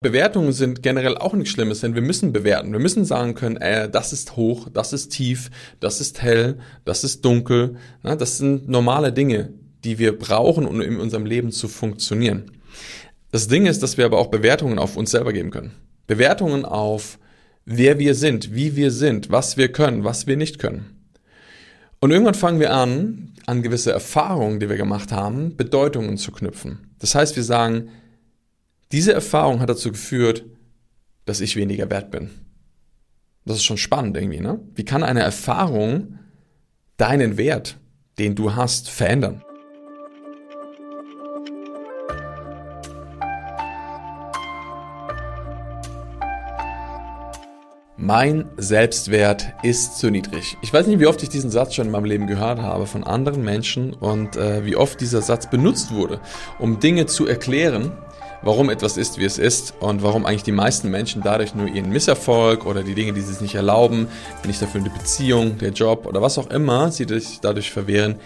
Bewertungen sind generell auch nichts Schlimmes, denn wir müssen bewerten. Wir müssen sagen können, äh, das ist hoch, das ist tief, das ist hell, das ist dunkel. Ja, das sind normale Dinge, die wir brauchen, um in unserem Leben zu funktionieren. Das Ding ist, dass wir aber auch Bewertungen auf uns selber geben können. Bewertungen auf wer wir sind, wie wir sind, was wir können, was wir nicht können. Und irgendwann fangen wir an, an gewisse Erfahrungen, die wir gemacht haben, Bedeutungen zu knüpfen. Das heißt, wir sagen, diese Erfahrung hat dazu geführt, dass ich weniger wert bin. Das ist schon spannend irgendwie, ne? Wie kann eine Erfahrung deinen Wert, den du hast, verändern? Mein Selbstwert ist zu niedrig. Ich weiß nicht, wie oft ich diesen Satz schon in meinem Leben gehört habe von anderen Menschen und äh, wie oft dieser Satz benutzt wurde, um Dinge zu erklären, warum etwas ist, wie es ist und warum eigentlich die meisten Menschen dadurch nur ihren Misserfolg oder die Dinge, die sie sich nicht erlauben, nicht dafür eine Beziehung, der Job oder was auch immer sie sich dadurch verwehren,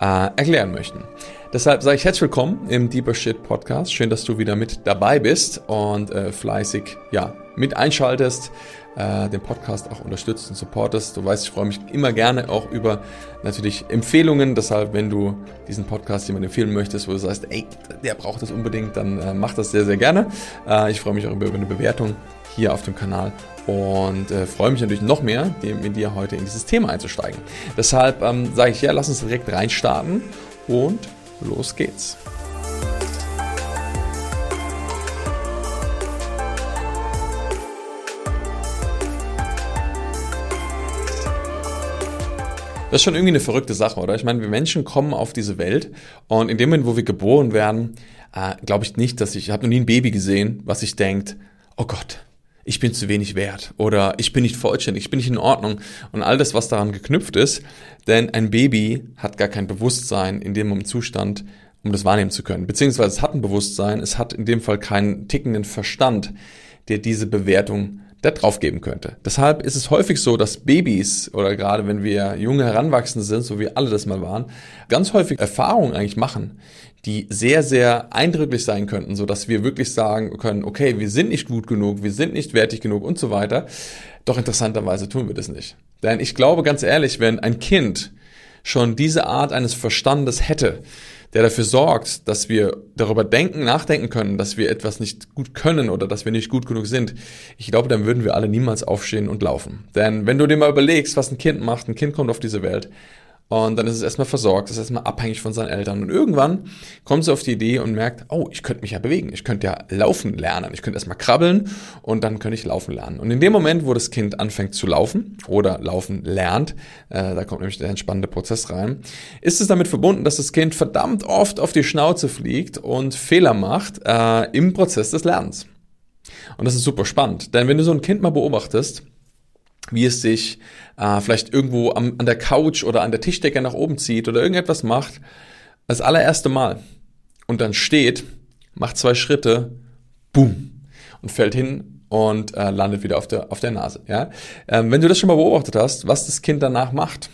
äh, erklären möchten. Deshalb sage ich herzlich willkommen im Deeper Shit Podcast. Schön, dass du wieder mit dabei bist und äh, fleißig ja, mit einschaltest äh, den Podcast auch unterstützt und supportest. Du weißt, ich freue mich immer gerne auch über natürlich Empfehlungen. Deshalb, wenn du diesen Podcast jemandem empfehlen möchtest, wo du sagst, ey, der braucht das unbedingt, dann äh, mach das sehr, sehr gerne. Äh, ich freue mich auch über, über eine Bewertung hier auf dem Kanal und äh, freue mich natürlich noch mehr, mit dir heute in dieses Thema einzusteigen. Deshalb ähm, sage ich ja, lass uns direkt reinstarten und los geht's. Das ist schon irgendwie eine verrückte Sache, oder? Ich meine, wir Menschen kommen auf diese Welt und in dem Moment, wo wir geboren werden, äh, glaube ich nicht, dass ich, ich habe noch nie ein Baby gesehen, was sich denkt, oh Gott, ich bin zu wenig wert oder ich bin nicht vollständig, ich bin nicht in Ordnung und all das, was daran geknüpft ist. Denn ein Baby hat gar kein Bewusstsein in dem Zustand, um das wahrnehmen zu können. Beziehungsweise es hat ein Bewusstsein, es hat in dem Fall keinen tickenden Verstand, der diese Bewertung da drauf geben könnte. Deshalb ist es häufig so, dass Babys oder gerade wenn wir junge Heranwachsende sind, so wie alle das mal waren, ganz häufig Erfahrungen eigentlich machen, die sehr, sehr eindrücklich sein könnten, so dass wir wirklich sagen können, okay, wir sind nicht gut genug, wir sind nicht wertig genug und so weiter. Doch interessanterweise tun wir das nicht. Denn ich glaube ganz ehrlich, wenn ein Kind schon diese Art eines Verstandes hätte, der dafür sorgt, dass wir darüber denken, nachdenken können, dass wir etwas nicht gut können oder dass wir nicht gut genug sind, ich glaube, dann würden wir alle niemals aufstehen und laufen. Denn wenn du dir mal überlegst, was ein Kind macht, ein Kind kommt auf diese Welt und dann ist es erstmal versorgt, ist erstmal abhängig von seinen Eltern. Und irgendwann kommt sie auf die Idee und merkt, oh, ich könnte mich ja bewegen. Ich könnte ja laufen lernen. Ich könnte erstmal krabbeln und dann könnte ich laufen lernen. Und in dem Moment, wo das Kind anfängt zu laufen oder laufen lernt, äh, da kommt nämlich der entspannende Prozess rein, ist es damit verbunden, dass das Kind verdammt oft auf die Schnauze fliegt und Fehler macht äh, im Prozess des Lernens. Und das ist super spannend. Denn wenn du so ein Kind mal beobachtest, wie es sich äh, vielleicht irgendwo am, an der Couch oder an der Tischdecke nach oben zieht oder irgendetwas macht, das allererste Mal und dann steht, macht zwei Schritte, boom, und fällt hin und äh, landet wieder auf der, auf der Nase. Ja? Ähm, wenn du das schon mal beobachtet hast, was das Kind danach macht,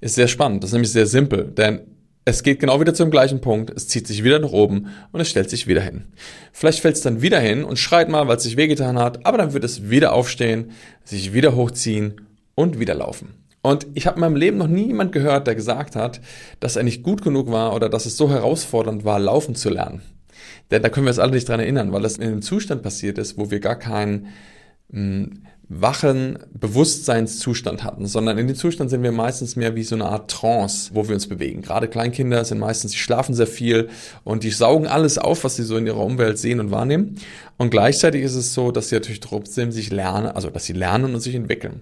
ist sehr spannend. Das ist nämlich sehr simpel, denn es geht genau wieder zum gleichen Punkt, es zieht sich wieder nach oben und es stellt sich wieder hin. Vielleicht fällt es dann wieder hin und schreit mal, weil es sich wehgetan hat, aber dann wird es wieder aufstehen, sich wieder hochziehen und wieder laufen. Und ich habe in meinem Leben noch nie jemand gehört, der gesagt hat, dass er nicht gut genug war oder dass es so herausfordernd war, laufen zu lernen. Denn da können wir uns alle nicht dran erinnern, weil das in einem Zustand passiert ist, wo wir gar keinen hm, wachen Bewusstseinszustand hatten, sondern in dem Zustand sind wir meistens mehr wie so eine Art Trance, wo wir uns bewegen. Gerade Kleinkinder sind meistens, die schlafen sehr viel und die saugen alles auf, was sie so in ihrer Umwelt sehen und wahrnehmen. Und gleichzeitig ist es so, dass sie natürlich trotzdem sich lernen, also dass sie lernen und sich entwickeln.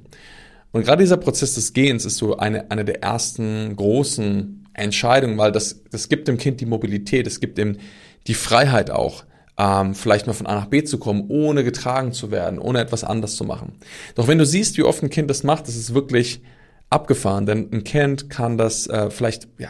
Und gerade dieser Prozess des Gehens ist so eine, eine der ersten großen Entscheidungen, weil das, das gibt dem Kind die Mobilität, es gibt ihm die Freiheit auch ähm, vielleicht mal von A nach B zu kommen, ohne getragen zu werden, ohne etwas anders zu machen. Doch wenn du siehst, wie oft ein Kind das macht, das ist wirklich abgefahren, denn ein Kind kann das äh, vielleicht ja,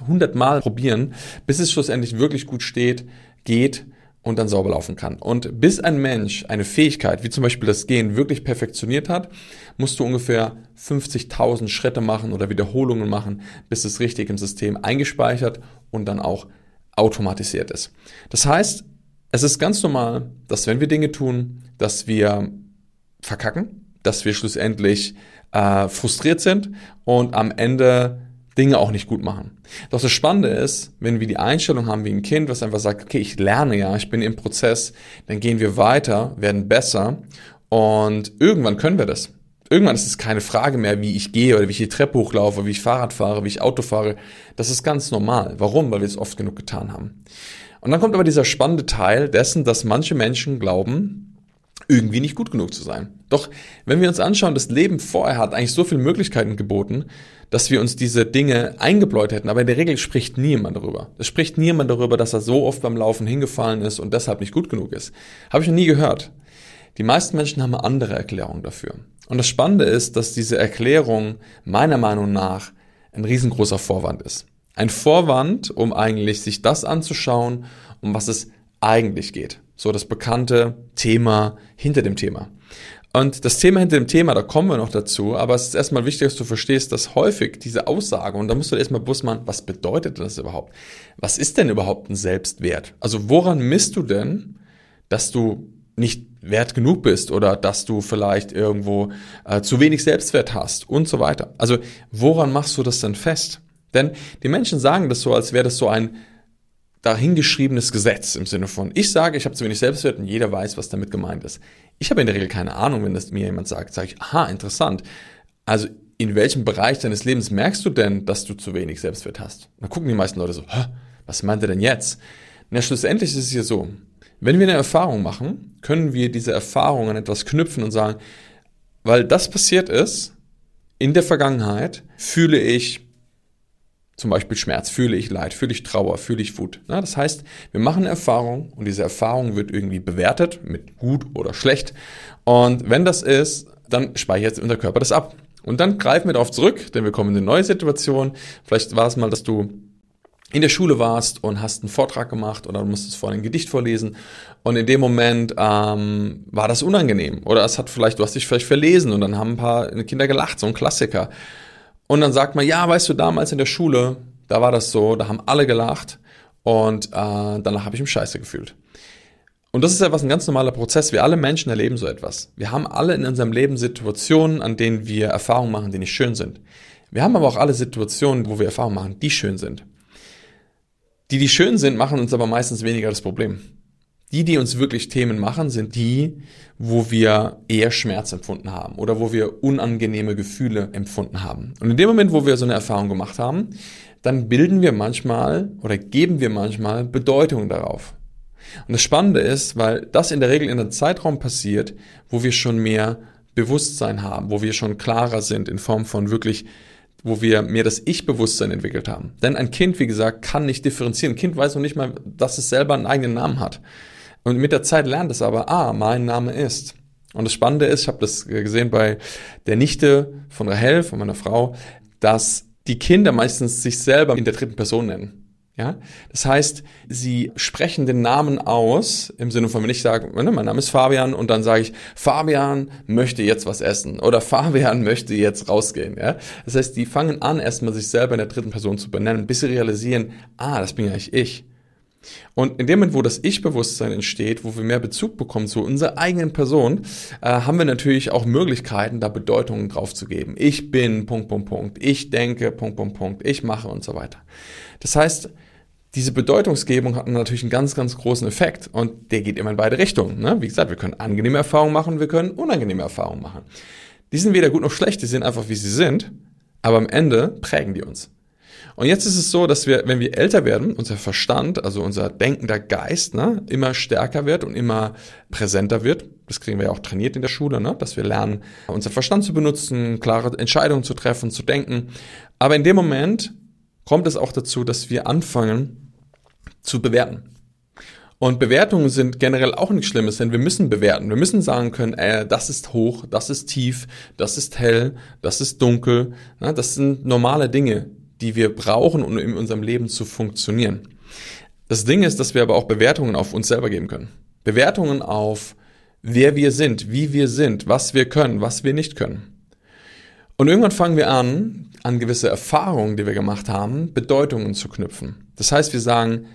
100 Mal probieren, bis es schlussendlich wirklich gut steht, geht und dann sauber laufen kann. Und bis ein Mensch eine Fähigkeit, wie zum Beispiel das Gehen, wirklich perfektioniert hat, musst du ungefähr 50.000 Schritte machen oder Wiederholungen machen, bis es richtig im System eingespeichert und dann auch automatisiert ist. Das heißt, Es ist ganz normal, dass wenn wir Dinge tun, dass wir verkacken, dass wir schlussendlich äh, frustriert sind und am Ende Dinge auch nicht gut machen. Doch das Spannende ist, wenn wir die Einstellung haben wie ein Kind, was einfach sagt, okay, ich lerne ja, ich bin im Prozess, dann gehen wir weiter, werden besser und irgendwann können wir das. Irgendwann ist es keine Frage mehr, wie ich gehe oder wie ich die Treppe hochlaufe, wie ich Fahrrad fahre, wie ich Auto fahre. Das ist ganz normal. Warum? Weil wir es oft genug getan haben. Und dann kommt aber dieser spannende Teil dessen, dass manche Menschen glauben, irgendwie nicht gut genug zu sein. Doch wenn wir uns anschauen, das Leben vorher hat eigentlich so viele Möglichkeiten geboten, dass wir uns diese Dinge eingebläut hätten. Aber in der Regel spricht niemand darüber. Es spricht niemand darüber, dass er so oft beim Laufen hingefallen ist und deshalb nicht gut genug ist. Habe ich noch nie gehört. Die meisten Menschen haben eine andere Erklärung dafür. Und das Spannende ist, dass diese Erklärung meiner Meinung nach ein riesengroßer Vorwand ist. Ein Vorwand, um eigentlich sich das anzuschauen, um was es eigentlich geht. So das bekannte Thema hinter dem Thema. Und das Thema hinter dem Thema, da kommen wir noch dazu, aber es ist erstmal wichtig, dass du verstehst, dass häufig diese Aussage, und da musst du erstmal bewusst machen, was bedeutet das überhaupt? Was ist denn überhaupt ein Selbstwert? Also woran misst du denn, dass du nicht wert genug bist oder dass du vielleicht irgendwo äh, zu wenig Selbstwert hast und so weiter. Also woran machst du das denn fest? Denn die Menschen sagen das so, als wäre das so ein dahingeschriebenes Gesetz im Sinne von, ich sage, ich habe zu wenig Selbstwert und jeder weiß, was damit gemeint ist. Ich habe in der Regel keine Ahnung, wenn das mir jemand sagt, sage ich, aha, interessant. Also in welchem Bereich deines Lebens merkst du denn, dass du zu wenig Selbstwert hast? Dann gucken die meisten Leute so, Hä, was meint er denn jetzt? Na, schlussendlich ist es hier so, wenn wir eine Erfahrung machen, können wir diese Erfahrung an etwas knüpfen und sagen, weil das passiert ist, in der Vergangenheit fühle ich zum Beispiel Schmerz, fühle ich Leid, fühle ich Trauer, fühle ich Wut. Ja, das heißt, wir machen Erfahrung und diese Erfahrung wird irgendwie bewertet mit gut oder schlecht. Und wenn das ist, dann speichert unser Körper das ab. Und dann greifen wir darauf zurück, denn wir kommen in eine neue Situation. Vielleicht war es mal, dass du in der Schule warst und hast einen Vortrag gemacht oder du musstest vorhin ein Gedicht vorlesen und in dem Moment ähm, war das unangenehm oder es hat vielleicht, du hast dich vielleicht verlesen und dann haben ein paar Kinder gelacht, so ein Klassiker. Und dann sagt man, ja, weißt du, damals in der Schule, da war das so, da haben alle gelacht und äh, danach habe ich mich scheiße gefühlt. Und das ist etwas ein ganz normaler Prozess. Wir alle Menschen erleben so etwas. Wir haben alle in unserem Leben Situationen, an denen wir Erfahrungen machen, die nicht schön sind. Wir haben aber auch alle Situationen, wo wir Erfahrungen machen, die schön sind. Die, die schön sind, machen uns aber meistens weniger das Problem. Die, die uns wirklich Themen machen, sind die, wo wir eher Schmerz empfunden haben oder wo wir unangenehme Gefühle empfunden haben. Und in dem Moment, wo wir so eine Erfahrung gemacht haben, dann bilden wir manchmal oder geben wir manchmal Bedeutung darauf. Und das Spannende ist, weil das in der Regel in einem Zeitraum passiert, wo wir schon mehr Bewusstsein haben, wo wir schon klarer sind in Form von wirklich wo wir mehr das Ich-Bewusstsein entwickelt haben. Denn ein Kind, wie gesagt, kann nicht differenzieren. Ein Kind weiß noch nicht mal, dass es selber einen eigenen Namen hat. Und mit der Zeit lernt es aber, ah, mein Name ist. Und das Spannende ist, ich habe das gesehen bei der Nichte von Rahel, von meiner Frau, dass die Kinder meistens sich selber in der dritten Person nennen. Ja, das heißt, sie sprechen den Namen aus im Sinne von, wenn ich sage, ne, mein Name ist Fabian und dann sage ich, Fabian möchte jetzt was essen oder Fabian möchte jetzt rausgehen. Ja, das heißt, die fangen an, erstmal sich selber in der dritten Person zu benennen, bis sie realisieren, ah, das bin ja eigentlich ich. Und in dem Moment, wo das Ich-Bewusstsein entsteht, wo wir mehr Bezug bekommen zu unserer eigenen Person, äh, haben wir natürlich auch Möglichkeiten, da Bedeutungen drauf zu geben. Ich bin, Punkt, Punkt, Punkt. Ich denke, Punkt, Punkt, Punkt. Ich mache und so weiter. Das heißt, diese Bedeutungsgebung hat natürlich einen ganz, ganz großen Effekt und der geht immer in beide Richtungen. Ne? Wie gesagt, wir können angenehme Erfahrungen machen, wir können unangenehme Erfahrungen machen. Die sind weder gut noch schlecht, die sind einfach, wie sie sind, aber am Ende prägen die uns. Und jetzt ist es so, dass wir, wenn wir älter werden, unser Verstand, also unser denkender Geist, ne, immer stärker wird und immer präsenter wird. Das kriegen wir ja auch trainiert in der Schule, ne, dass wir lernen, unser Verstand zu benutzen, klare Entscheidungen zu treffen, zu denken. Aber in dem Moment kommt es auch dazu, dass wir anfangen zu bewerten. Und Bewertungen sind generell auch nichts Schlimmes, denn wir müssen bewerten. Wir müssen sagen können, äh, das ist hoch, das ist tief, das ist hell, das ist dunkel. Ne, das sind normale Dinge, die wir brauchen, um in unserem Leben zu funktionieren. Das Ding ist, dass wir aber auch Bewertungen auf uns selber geben können. Bewertungen auf, wer wir sind, wie wir sind, was wir können, was wir nicht können. Und irgendwann fangen wir an, an gewisse Erfahrungen, die wir gemacht haben, Bedeutungen zu knüpfen. Das heißt, wir sagen,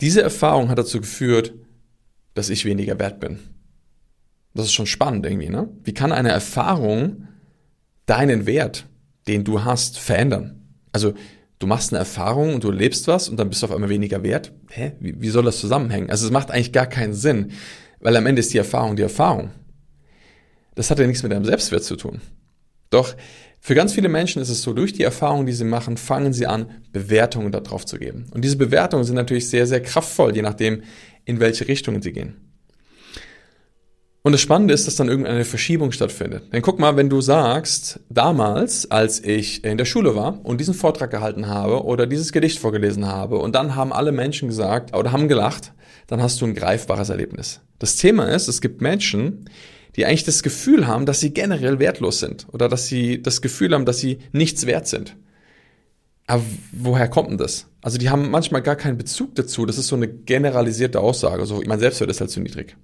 diese Erfahrung hat dazu geführt, dass ich weniger wert bin. Das ist schon spannend irgendwie, ne? Wie kann eine Erfahrung deinen Wert, den du hast, verändern? Also, du machst eine Erfahrung und du lebst was und dann bist du auf einmal weniger wert. Hä? Wie, wie soll das zusammenhängen? Also, es macht eigentlich gar keinen Sinn, weil am Ende ist die Erfahrung die Erfahrung. Das hat ja nichts mit deinem Selbstwert zu tun. Doch für ganz viele Menschen ist es so, durch die Erfahrungen, die sie machen, fangen sie an, Bewertungen darauf zu geben. Und diese Bewertungen sind natürlich sehr, sehr kraftvoll, je nachdem, in welche Richtungen sie gehen. Und das Spannende ist, dass dann irgendeine Verschiebung stattfindet. Denn guck mal, wenn du sagst, damals, als ich in der Schule war und diesen Vortrag gehalten habe oder dieses Gedicht vorgelesen habe und dann haben alle Menschen gesagt oder haben gelacht, dann hast du ein greifbares Erlebnis. Das Thema ist, es gibt Menschen, die eigentlich das Gefühl haben, dass sie generell wertlos sind oder dass sie das Gefühl haben, dass sie nichts wert sind. Aber woher kommt denn das? Also die haben manchmal gar keinen Bezug dazu. Das ist so eine generalisierte Aussage. So, mein Selbstwert ist halt zu niedrig.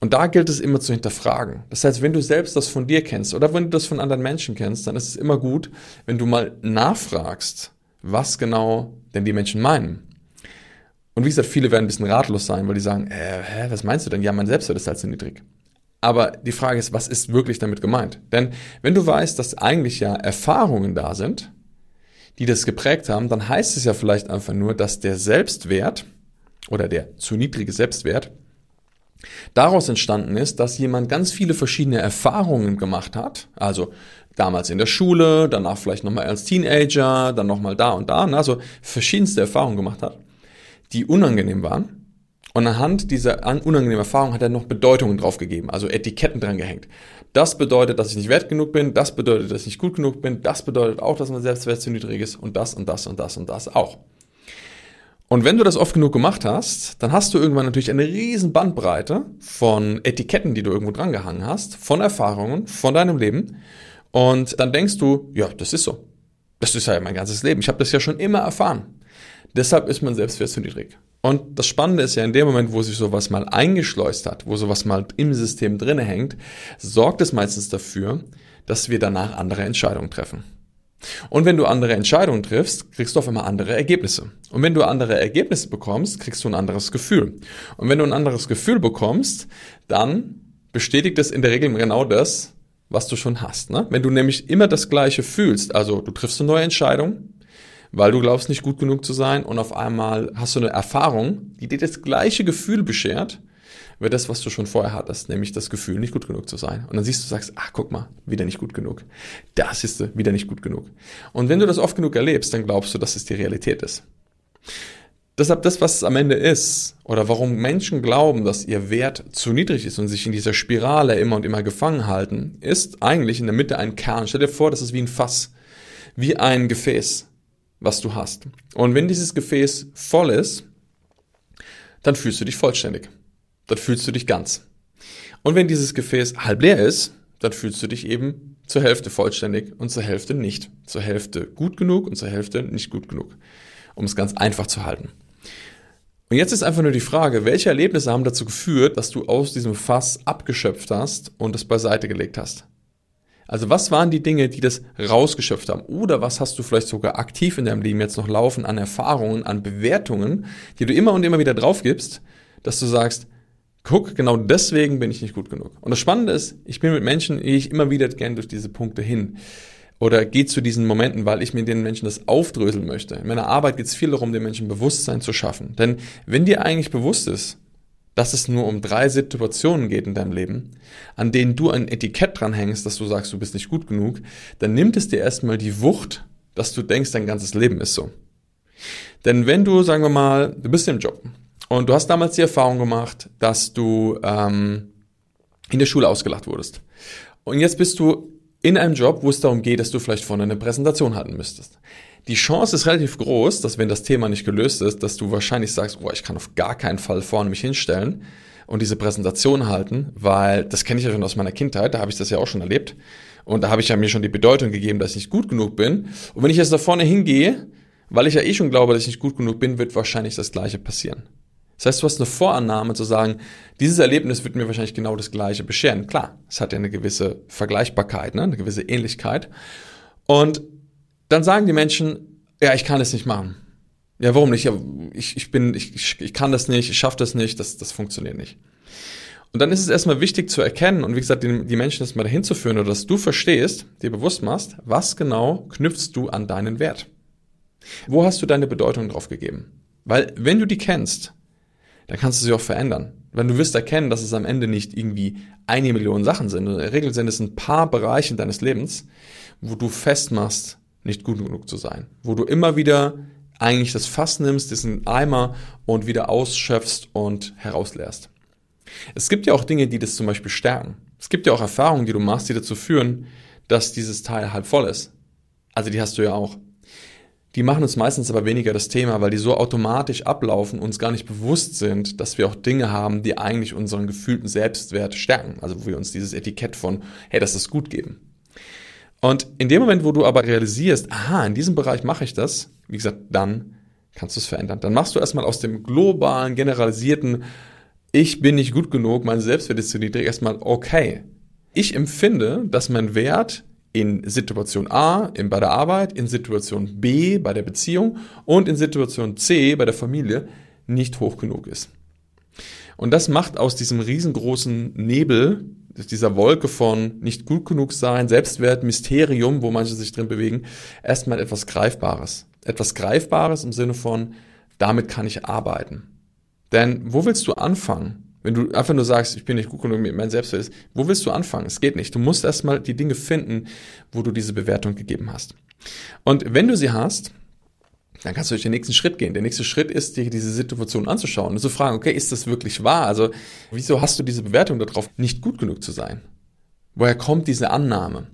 Und da gilt es immer zu hinterfragen. Das heißt, wenn du selbst das von dir kennst oder wenn du das von anderen Menschen kennst, dann ist es immer gut, wenn du mal nachfragst, was genau denn die Menschen meinen. Und wie gesagt, viele werden ein bisschen ratlos sein, weil die sagen, äh, hä, was meinst du denn? Ja, mein Selbstwert ist halt zu niedrig. Aber die Frage ist, was ist wirklich damit gemeint? Denn wenn du weißt, dass eigentlich ja Erfahrungen da sind, die das geprägt haben, dann heißt es ja vielleicht einfach nur, dass der Selbstwert oder der zu niedrige Selbstwert daraus entstanden ist, dass jemand ganz viele verschiedene Erfahrungen gemacht hat, also damals in der Schule, danach vielleicht nochmal als Teenager, dann nochmal da und da, also verschiedenste Erfahrungen gemacht hat, die unangenehm waren und anhand dieser unangenehmen Erfahrung hat er noch Bedeutungen draufgegeben, also Etiketten dran gehängt. Das bedeutet, dass ich nicht wert genug bin, das bedeutet, dass ich nicht gut genug bin, das bedeutet auch, dass mein Selbstwert zu niedrig ist und das und das und das und das auch. Und wenn du das oft genug gemacht hast, dann hast du irgendwann natürlich eine riesen Bandbreite von Etiketten, die du irgendwo dran gehangen hast, von Erfahrungen, von deinem Leben. Und dann denkst du, ja, das ist so. Das ist ja mein ganzes Leben. Ich habe das ja schon immer erfahren. Deshalb ist mein Selbstwert zu niedrig. Und das Spannende ist ja, in dem Moment, wo sich sowas mal eingeschleust hat, wo sowas mal im System drinne hängt, sorgt es meistens dafür, dass wir danach andere Entscheidungen treffen. Und wenn du andere Entscheidungen triffst, kriegst du auf einmal andere Ergebnisse. Und wenn du andere Ergebnisse bekommst, kriegst du ein anderes Gefühl. Und wenn du ein anderes Gefühl bekommst, dann bestätigt es in der Regel genau das, was du schon hast. Ne? Wenn du nämlich immer das Gleiche fühlst, also du triffst eine neue Entscheidung, weil du glaubst nicht gut genug zu sein und auf einmal hast du eine Erfahrung, die dir das gleiche Gefühl beschert, wie das, was du schon vorher hattest, nämlich das Gefühl, nicht gut genug zu sein. Und dann siehst du, sagst, ach, guck mal, wieder nicht gut genug. Das ist wieder nicht gut genug. Und wenn du das oft genug erlebst, dann glaubst du, dass es die Realität ist. Deshalb das, was es am Ende ist, oder warum Menschen glauben, dass ihr Wert zu niedrig ist und sich in dieser Spirale immer und immer gefangen halten, ist eigentlich in der Mitte ein Kern. Stell dir vor, das ist wie ein Fass, wie ein Gefäß was du hast. Und wenn dieses Gefäß voll ist, dann fühlst du dich vollständig. Dann fühlst du dich ganz. Und wenn dieses Gefäß halb leer ist, dann fühlst du dich eben zur Hälfte vollständig und zur Hälfte nicht. Zur Hälfte gut genug und zur Hälfte nicht gut genug. Um es ganz einfach zu halten. Und jetzt ist einfach nur die Frage, welche Erlebnisse haben dazu geführt, dass du aus diesem Fass abgeschöpft hast und es beiseite gelegt hast? Also was waren die Dinge, die das rausgeschöpft haben? Oder was hast du vielleicht sogar aktiv in deinem Leben jetzt noch laufen an Erfahrungen, an Bewertungen, die du immer und immer wieder drauf gibst, dass du sagst, guck, genau deswegen bin ich nicht gut genug. Und das Spannende ist, ich bin mit Menschen, gehe ich immer wieder gern durch diese Punkte hin. Oder gehe zu diesen Momenten, weil ich mir den Menschen das aufdröseln möchte. In meiner Arbeit geht es viel darum, den Menschen Bewusstsein zu schaffen. Denn wenn dir eigentlich bewusst ist, dass es nur um drei Situationen geht in deinem Leben, an denen du ein Etikett dranhängst, dass du sagst, du bist nicht gut genug, dann nimmt es dir erstmal die Wucht, dass du denkst, dein ganzes Leben ist so. Denn wenn du, sagen wir mal, du bist im Job und du hast damals die Erfahrung gemacht, dass du ähm, in der Schule ausgelacht wurdest. Und jetzt bist du in einem Job, wo es darum geht, dass du vielleicht vorne eine Präsentation halten müsstest. Die Chance ist relativ groß, dass wenn das Thema nicht gelöst ist, dass du wahrscheinlich sagst, oh, ich kann auf gar keinen Fall vorne mich hinstellen und diese Präsentation halten, weil das kenne ich ja schon aus meiner Kindheit, da habe ich das ja auch schon erlebt. Und da habe ich ja mir schon die Bedeutung gegeben, dass ich nicht gut genug bin. Und wenn ich jetzt da vorne hingehe, weil ich ja eh schon glaube, dass ich nicht gut genug bin, wird wahrscheinlich das Gleiche passieren. Das heißt, du hast eine Vorannahme zu sagen, dieses Erlebnis wird mir wahrscheinlich genau das Gleiche bescheren. Klar, es hat ja eine gewisse Vergleichbarkeit, ne? eine gewisse Ähnlichkeit. Und dann sagen die Menschen, ja, ich kann es nicht machen. Ja, warum nicht? Ja, ich, ich bin, ich, ich kann das nicht, ich schaffe das nicht, das, das funktioniert nicht. Und dann ist es erstmal wichtig zu erkennen und wie gesagt, die, die Menschen das mal dahin zu führen oder dass du verstehst, dir bewusst machst, was genau knüpfst du an deinen Wert? Wo hast du deine Bedeutung drauf gegeben? Weil wenn du die kennst, dann kannst du sie auch verändern. Wenn du wirst erkennen, dass es am Ende nicht irgendwie eine Million Sachen sind. In der Regel sind es ein paar Bereiche deines Lebens, wo du festmachst, nicht gut genug zu sein. Wo du immer wieder eigentlich das Fass nimmst, diesen Eimer und wieder ausschöpfst und herausleerst. Es gibt ja auch Dinge, die das zum Beispiel stärken. Es gibt ja auch Erfahrungen, die du machst, die dazu führen, dass dieses Teil halb voll ist. Also die hast du ja auch. Die machen uns meistens aber weniger das Thema, weil die so automatisch ablaufen, uns gar nicht bewusst sind, dass wir auch Dinge haben, die eigentlich unseren gefühlten Selbstwert stärken. Also wo wir uns dieses Etikett von, hey, das ist gut geben. Und in dem Moment, wo du aber realisierst, aha, in diesem Bereich mache ich das, wie gesagt, dann kannst du es verändern. Dann machst du erstmal aus dem globalen, generalisierten, ich bin nicht gut genug, mein Selbstwert ist zu niedrig, erstmal, okay. Ich empfinde, dass mein Wert in Situation A in, bei der Arbeit, in Situation B bei der Beziehung und in Situation C bei der Familie nicht hoch genug ist. Und das macht aus diesem riesengroßen Nebel, dieser Wolke von nicht gut genug sein, Selbstwert, Mysterium, wo manche sich drin bewegen, erstmal etwas Greifbares. Etwas Greifbares im Sinne von, damit kann ich arbeiten. Denn wo willst du anfangen? Wenn du einfach nur sagst, ich bin nicht gut genug mit meinem Selbstwert, wo willst du anfangen? Es geht nicht. Du musst erstmal die Dinge finden, wo du diese Bewertung gegeben hast. Und wenn du sie hast, dann kannst du durch den nächsten Schritt gehen. Der nächste Schritt ist, dir diese Situation anzuschauen und zu fragen, okay, ist das wirklich wahr? Also, wieso hast du diese Bewertung darauf, nicht gut genug zu sein? Woher kommt diese Annahme?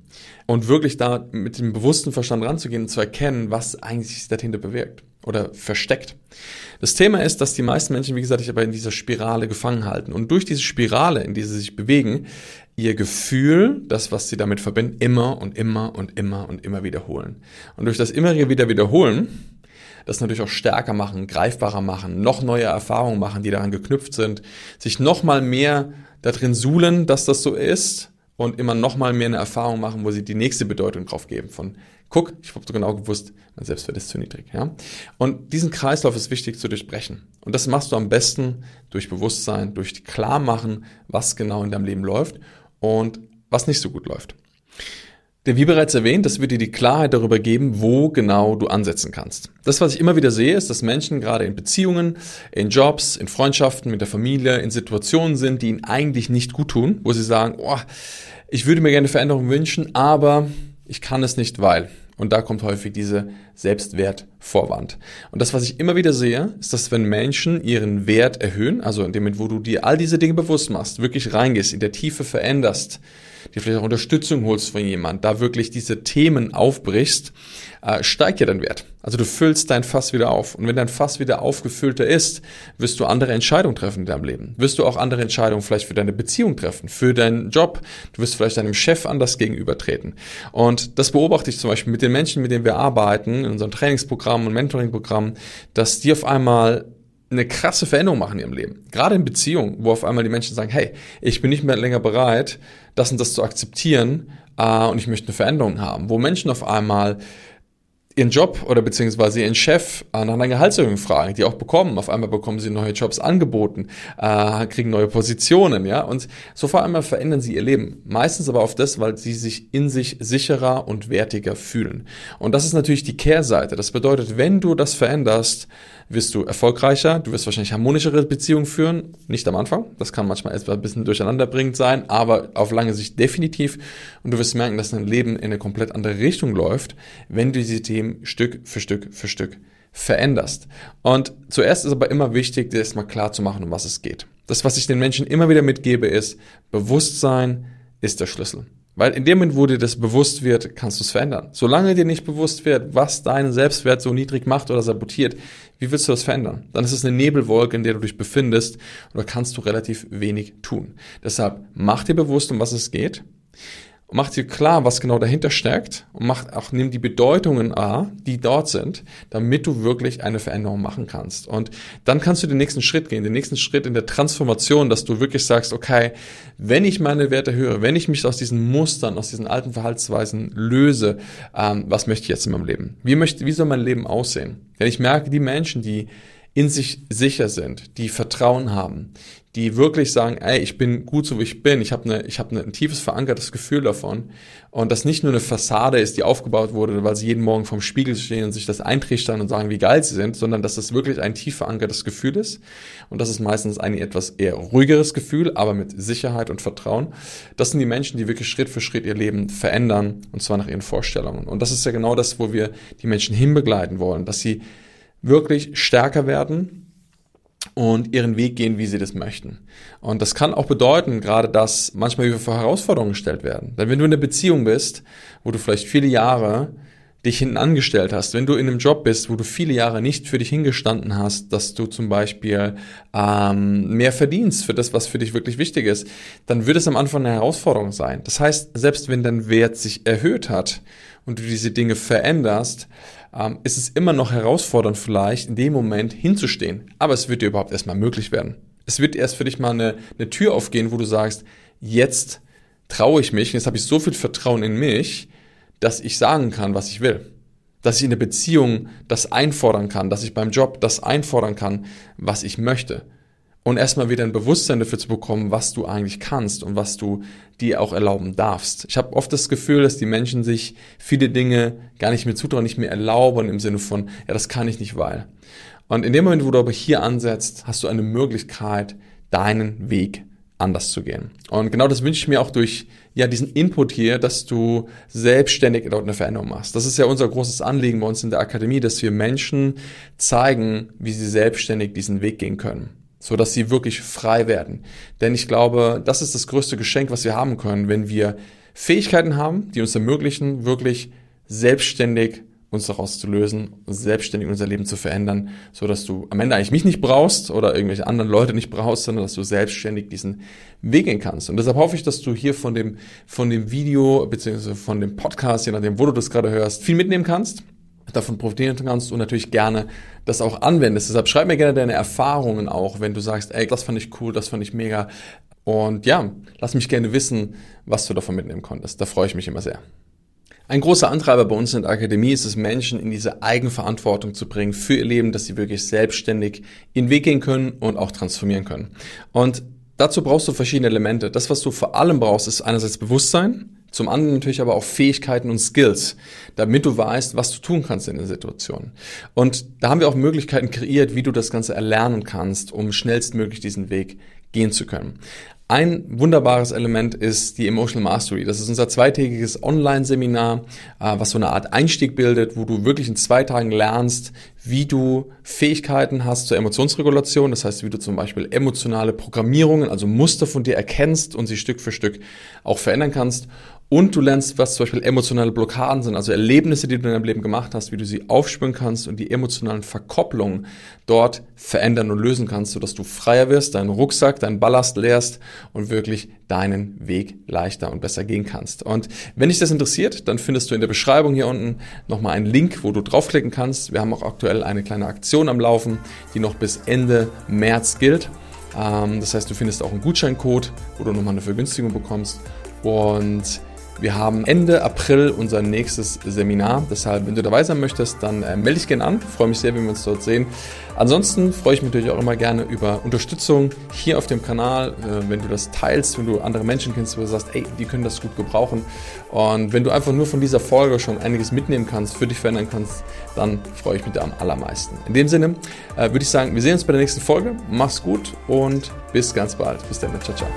Und wirklich da mit dem bewussten Verstand ranzugehen und zu erkennen, was eigentlich sich dahinter bewirkt oder versteckt. Das Thema ist, dass die meisten Menschen, wie gesagt, sich aber in dieser Spirale gefangen halten. Und durch diese Spirale, in die sie sich bewegen, ihr Gefühl, das, was sie damit verbinden, immer und immer und immer und immer wiederholen. Und durch das immer wieder wiederholen, das natürlich auch stärker machen, greifbarer machen, noch neue Erfahrungen machen, die daran geknüpft sind, sich noch mal mehr darin suhlen, dass das so ist und immer noch mal mehr eine Erfahrung machen, wo sie die nächste Bedeutung drauf geben von guck, ich habe so genau gewusst, mein Selbstwert ist zu niedrig. Ja? Und diesen Kreislauf ist wichtig zu durchbrechen. Und das machst du am besten durch Bewusstsein, durch Klarmachen, was genau in deinem Leben läuft und was nicht so gut läuft. Denn wie bereits erwähnt, das wird dir die Klarheit darüber geben, wo genau du ansetzen kannst. Das, was ich immer wieder sehe, ist, dass Menschen gerade in Beziehungen, in Jobs, in Freundschaften, mit der Familie, in Situationen sind, die ihnen eigentlich nicht gut tun, wo sie sagen, oh, ich würde mir gerne Veränderungen wünschen, aber ich kann es nicht, weil. Und da kommt häufig diese Selbstwertvorwand. Und das, was ich immer wieder sehe, ist, dass wenn Menschen ihren Wert erhöhen, also in dem Moment, wo du dir all diese Dinge bewusst machst, wirklich reingehst, in der Tiefe veränderst, dir vielleicht auch Unterstützung holst von jemand, da wirklich diese Themen aufbrichst, äh, steigt ja dein Wert. Also du füllst dein Fass wieder auf. Und wenn dein Fass wieder aufgefüllter ist, wirst du andere Entscheidungen treffen in deinem Leben. Wirst du auch andere Entscheidungen vielleicht für deine Beziehung treffen, für deinen Job. Du wirst vielleicht deinem Chef anders gegenübertreten. Und das beobachte ich zum Beispiel mit den Menschen, mit denen wir arbeiten, in unserem Trainingsprogramm und Mentoringprogramm, dass die auf einmal eine krasse Veränderung machen in ihrem Leben. Gerade in Beziehungen, wo auf einmal die Menschen sagen, hey, ich bin nicht mehr länger bereit, das und das zu akzeptieren äh, und ich möchte eine Veränderung haben. Wo Menschen auf einmal ihren Job oder beziehungsweise ihren Chef nach einer Gehaltserhöhung fragen, die auch bekommen. Auf einmal bekommen sie neue Jobs angeboten, äh, kriegen neue Positionen, ja. Und so vor allem verändern sie ihr Leben. Meistens aber auf das, weil sie sich in sich sicherer und wertiger fühlen. Und das ist natürlich die Kehrseite. Das bedeutet, wenn du das veränderst, wirst du erfolgreicher, du wirst wahrscheinlich harmonischere Beziehungen führen, nicht am Anfang, das kann manchmal etwas ein bisschen durcheinanderbringend sein, aber auf lange Sicht definitiv und du wirst merken, dass dein Leben in eine komplett andere Richtung läuft, wenn du diese Themen Stück für Stück für Stück veränderst. Und zuerst ist aber immer wichtig, dir erstmal klar zu machen, um was es geht. Das, was ich den Menschen immer wieder mitgebe, ist, Bewusstsein ist der Schlüssel. Weil in dem Moment, wo dir das bewusst wird, kannst du es verändern. Solange dir nicht bewusst wird, was deinen Selbstwert so niedrig macht oder sabotiert, wie willst du das verändern? Dann ist es eine Nebelwolke, in der du dich befindest und da kannst du relativ wenig tun. Deshalb mach dir bewusst, um was es geht. Und mach dir klar, was genau dahinter steckt und mach auch, nimm die Bedeutungen A, die dort sind, damit du wirklich eine Veränderung machen kannst. Und dann kannst du den nächsten Schritt gehen, den nächsten Schritt in der Transformation, dass du wirklich sagst, okay, wenn ich meine Werte höre, wenn ich mich aus diesen Mustern, aus diesen alten Verhaltensweisen löse, ähm, was möchte ich jetzt in meinem Leben? Wie möchte, wie soll mein Leben aussehen? Denn ich merke, die Menschen, die in sich sicher sind, die Vertrauen haben, die wirklich sagen, ey, ich bin gut so wie ich bin, ich habe ne, ich hab ne, ein tiefes verankertes Gefühl davon. Und das nicht nur eine Fassade ist, die aufgebaut wurde, weil sie jeden Morgen vorm Spiegel stehen und sich das eintrichtern und sagen, wie geil sie sind, sondern dass das wirklich ein tief verankertes Gefühl ist. Und das ist meistens ein etwas eher ruhigeres Gefühl, aber mit Sicherheit und Vertrauen. Das sind die Menschen, die wirklich Schritt für Schritt ihr Leben verändern und zwar nach ihren Vorstellungen. Und das ist ja genau das, wo wir die Menschen hinbegleiten wollen, dass sie wirklich stärker werden und ihren Weg gehen, wie sie das möchten. Und das kann auch bedeuten, gerade dass manchmal wir vor Herausforderungen gestellt werden. Denn wenn du in einer Beziehung bist, wo du vielleicht viele Jahre dich hinten angestellt hast, wenn du in einem Job bist, wo du viele Jahre nicht für dich hingestanden hast, dass du zum Beispiel ähm, mehr verdienst für das, was für dich wirklich wichtig ist, dann wird es am Anfang eine Herausforderung sein. Das heißt, selbst wenn dein Wert sich erhöht hat und du diese Dinge veränderst, ähm, ist es immer noch herausfordernd vielleicht in dem Moment hinzustehen. Aber es wird dir überhaupt erstmal möglich werden. Es wird erst für dich mal eine, eine Tür aufgehen, wo du sagst, jetzt traue ich mich, jetzt habe ich so viel Vertrauen in mich, dass ich sagen kann, was ich will. Dass ich in der Beziehung das einfordern kann, dass ich beim Job das einfordern kann, was ich möchte und erstmal wieder ein Bewusstsein dafür zu bekommen, was du eigentlich kannst und was du dir auch erlauben darfst. Ich habe oft das Gefühl, dass die Menschen sich viele Dinge gar nicht mehr zutrauen, nicht mehr erlauben im Sinne von, ja, das kann ich nicht, weil. Und in dem Moment, wo du aber hier ansetzt, hast du eine Möglichkeit, deinen Weg anders zu gehen. Und genau das wünsche ich mir auch durch ja diesen Input hier, dass du selbstständig dort eine Veränderung machst. Das ist ja unser großes Anliegen bei uns in der Akademie, dass wir Menschen zeigen, wie sie selbstständig diesen Weg gehen können so dass sie wirklich frei werden. Denn ich glaube, das ist das größte Geschenk, was wir haben können, wenn wir Fähigkeiten haben, die uns ermöglichen, wirklich selbstständig uns daraus zu lösen, selbstständig unser Leben zu verändern, so dass du am Ende eigentlich mich nicht brauchst oder irgendwelche anderen Leute nicht brauchst, sondern dass du selbstständig diesen Weg gehen kannst. Und deshalb hoffe ich, dass du hier von dem, von dem Video beziehungsweise von dem Podcast, je nachdem, wo du das gerade hörst, viel mitnehmen kannst davon profitieren kannst und natürlich gerne das auch anwendest. Deshalb schreib mir gerne deine Erfahrungen auch, wenn du sagst, ey, das fand ich cool, das fand ich mega. Und ja, lass mich gerne wissen, was du davon mitnehmen konntest. Da freue ich mich immer sehr. Ein großer Antreiber bei uns in der Akademie ist es, Menschen in diese Eigenverantwortung zu bringen für ihr Leben, dass sie wirklich selbstständig in den Weg gehen können und auch transformieren können. Und dazu brauchst du verschiedene Elemente. Das, was du vor allem brauchst, ist einerseits Bewusstsein, zum anderen natürlich aber auch Fähigkeiten und Skills, damit du weißt, was du tun kannst in der Situation. Und da haben wir auch Möglichkeiten kreiert, wie du das Ganze erlernen kannst, um schnellstmöglich diesen Weg gehen zu können. Ein wunderbares Element ist die Emotional Mastery. Das ist unser zweitägiges Online-Seminar, äh, was so eine Art Einstieg bildet, wo du wirklich in zwei Tagen lernst, wie du Fähigkeiten hast zur Emotionsregulation. Das heißt, wie du zum Beispiel emotionale Programmierungen, also Muster von dir erkennst und sie Stück für Stück auch verändern kannst. Und du lernst, was zum Beispiel emotionale Blockaden sind, also Erlebnisse, die du in deinem Leben gemacht hast, wie du sie aufspüren kannst und die emotionalen Verkopplungen dort verändern und lösen kannst, sodass du freier wirst, deinen Rucksack, deinen Ballast leerst und wirklich deinen Weg leichter und besser gehen kannst. Und wenn dich das interessiert, dann findest du in der Beschreibung hier unten nochmal einen Link, wo du draufklicken kannst. Wir haben auch aktuell eine kleine Aktion am Laufen, die noch bis Ende März gilt. Ähm, das heißt, du findest auch einen Gutscheincode, wo du nochmal eine Vergünstigung bekommst. Und wir haben Ende April unser nächstes Seminar. Deshalb, wenn du dabei sein möchtest, dann äh, melde dich gerne an. Ich freue mich sehr, wenn wir uns dort sehen. Ansonsten freue ich mich natürlich auch immer gerne über Unterstützung hier auf dem Kanal, äh, wenn du das teilst, wenn du andere Menschen kennst, wo du sagst, ey, die können das gut gebrauchen. Und wenn du einfach nur von dieser Folge schon einiges mitnehmen kannst, für dich verändern kannst, dann freue ich mich da am allermeisten. In dem Sinne äh, würde ich sagen, wir sehen uns bei der nächsten Folge. Mach's gut und bis ganz bald. Bis dann. Ciao, ciao.